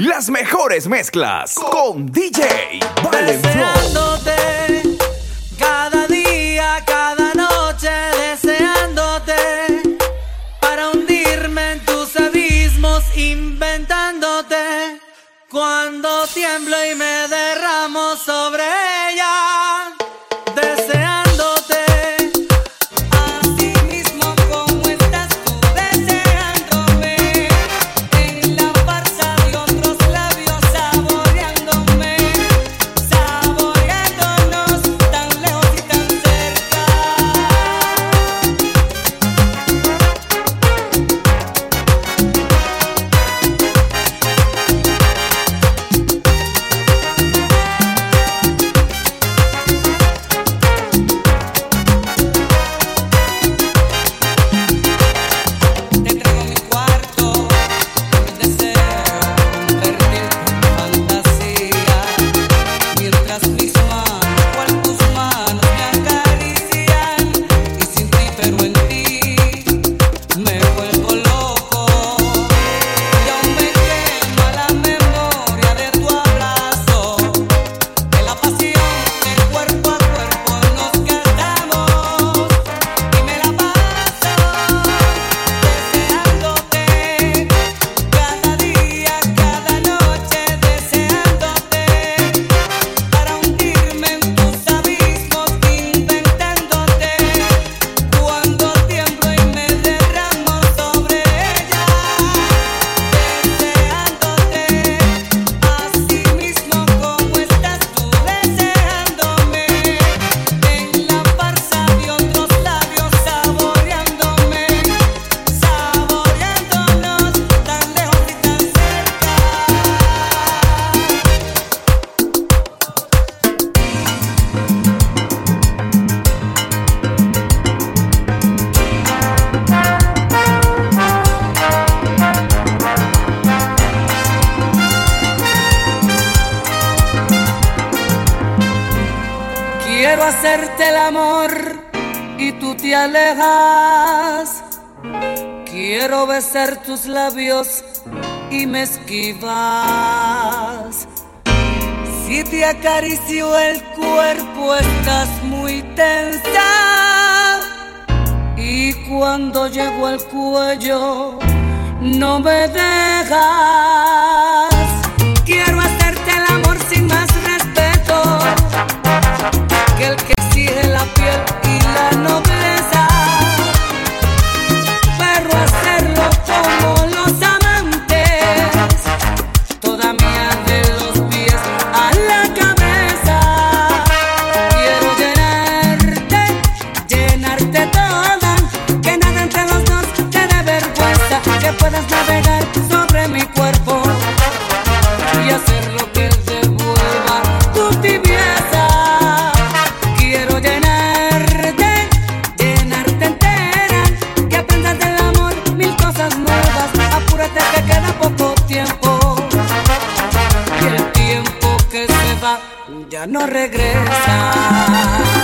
Las mejores mezclas con DJ Valen Deseándote cada día, cada noche, deseándote para hundirme en tus abismos, inventándote cuando tiemblo y me derramo sobre Si te acaricio el cuerpo estás muy tensa. Y cuando llego al cuello no me dejas. Quiero hacerte el amor sin más respeto que el que exige la piel y la nobleza, no regresa.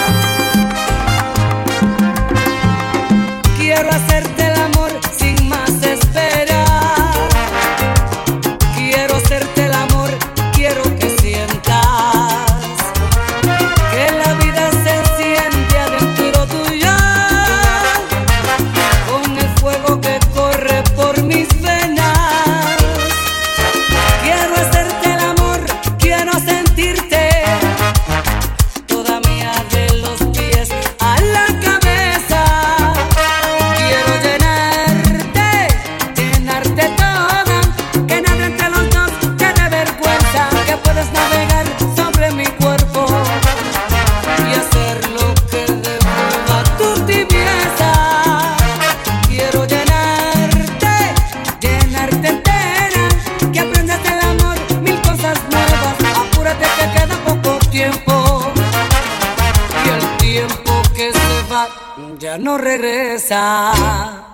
No regresa.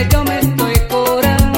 que yo me estoy curando.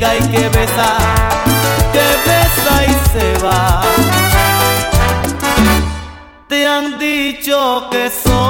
y que besa, que besa y se va. Te han dicho que soy.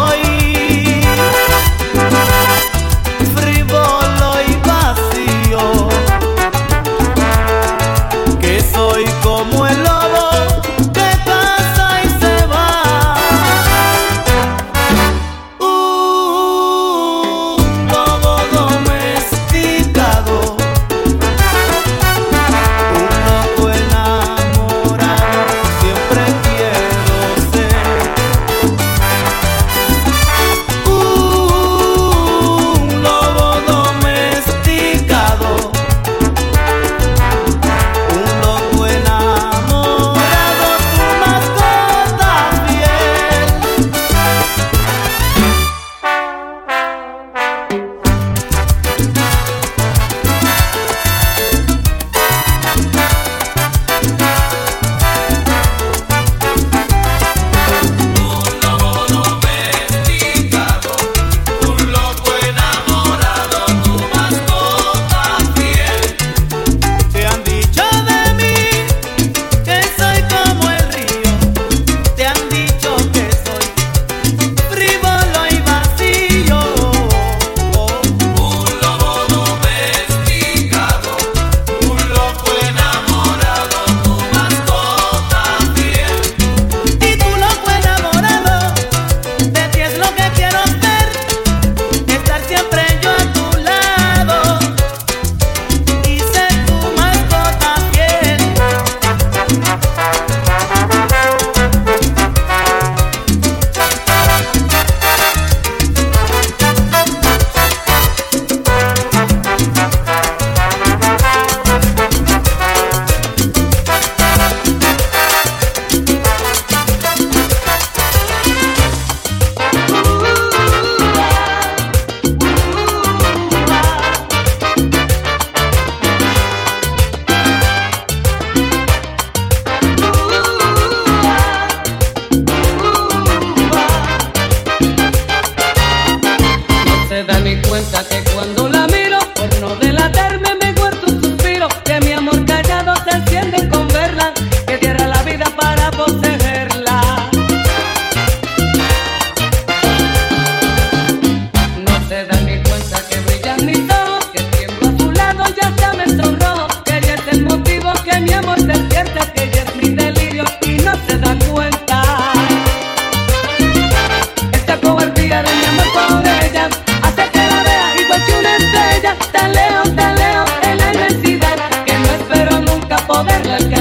mover la cara.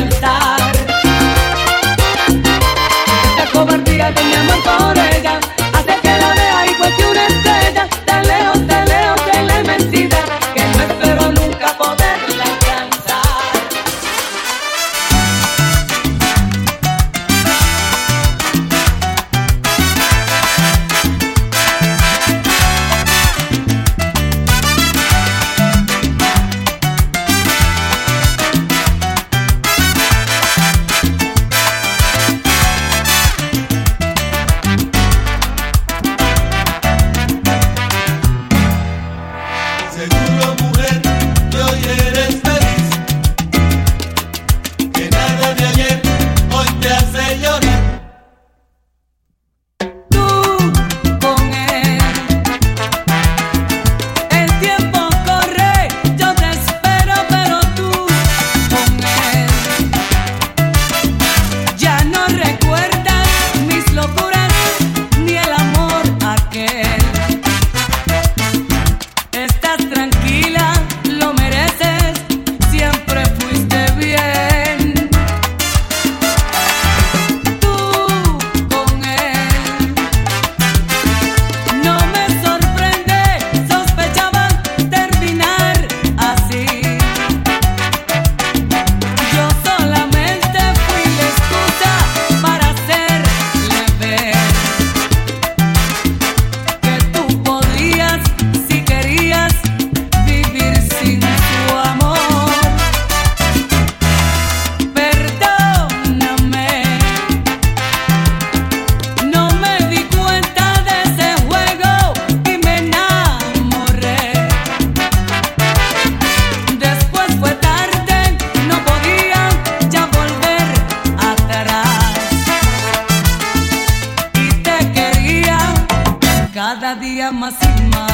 Cada día más y más.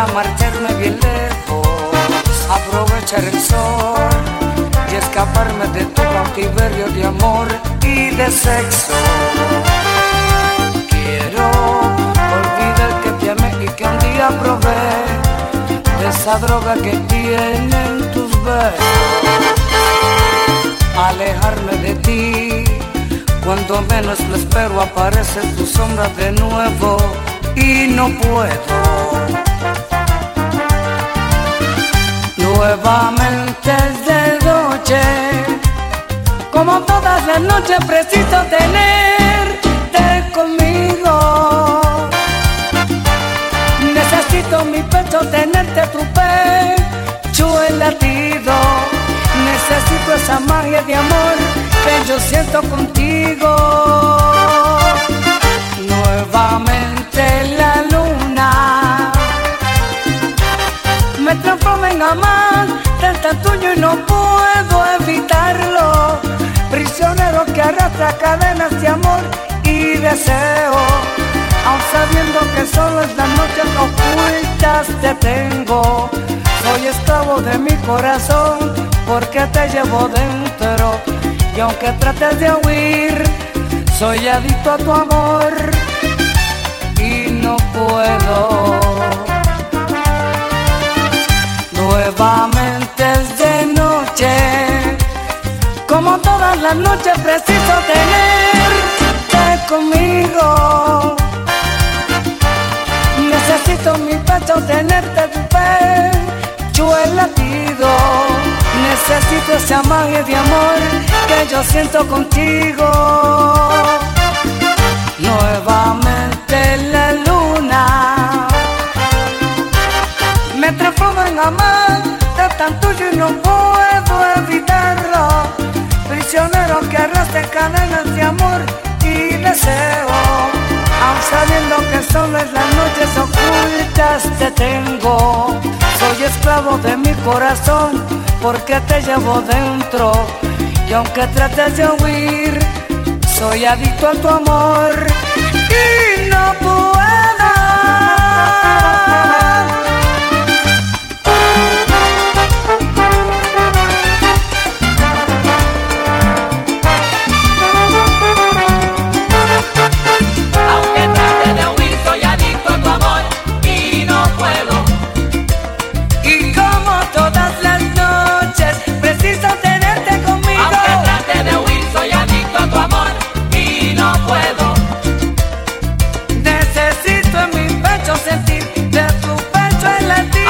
Existe a marcharme bien lejos, aprovechar el sol y escaparme de tu cautiverio de amor y de sexo. Quiero olvidar que te amé y que un día probé de esa droga que tienen tus besos. Alejarme de ti, cuando menos lo espero aparece tu sombra de nuevo y no puedo. Nuevamente es de noche, como todas las noches preciso tenerte conmigo. Necesito mi pecho tenerte tu pecho el latido. Necesito esa magia de amor que yo siento contigo. Deseo, aun sabiendo que solo en las noches ocultas te tengo. Soy esclavo de mi corazón porque te llevo dentro y aunque trates de huir, soy adicto a tu amor y no puedo. Nuevamente es de noche, como todas las noches preciso tenerte conmigo. Necesito mi pecho tenerte tu pecho el latido. Necesito esa magia de amor que yo siento contigo. Nuevamente la luna me transforma en amante tan tuyo y no puedo evitarlo. Prisionero que arrastra cadenas de amor deseo, aun sabiendo que solo en las noches ocultas te tengo. Soy esclavo de mi corazón porque te llevo dentro y aunque trates de huir, soy adicto a tu amor y no puedo.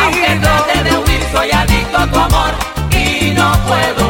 Aunque trate de huir, soy adicto a tu amor y no puedo.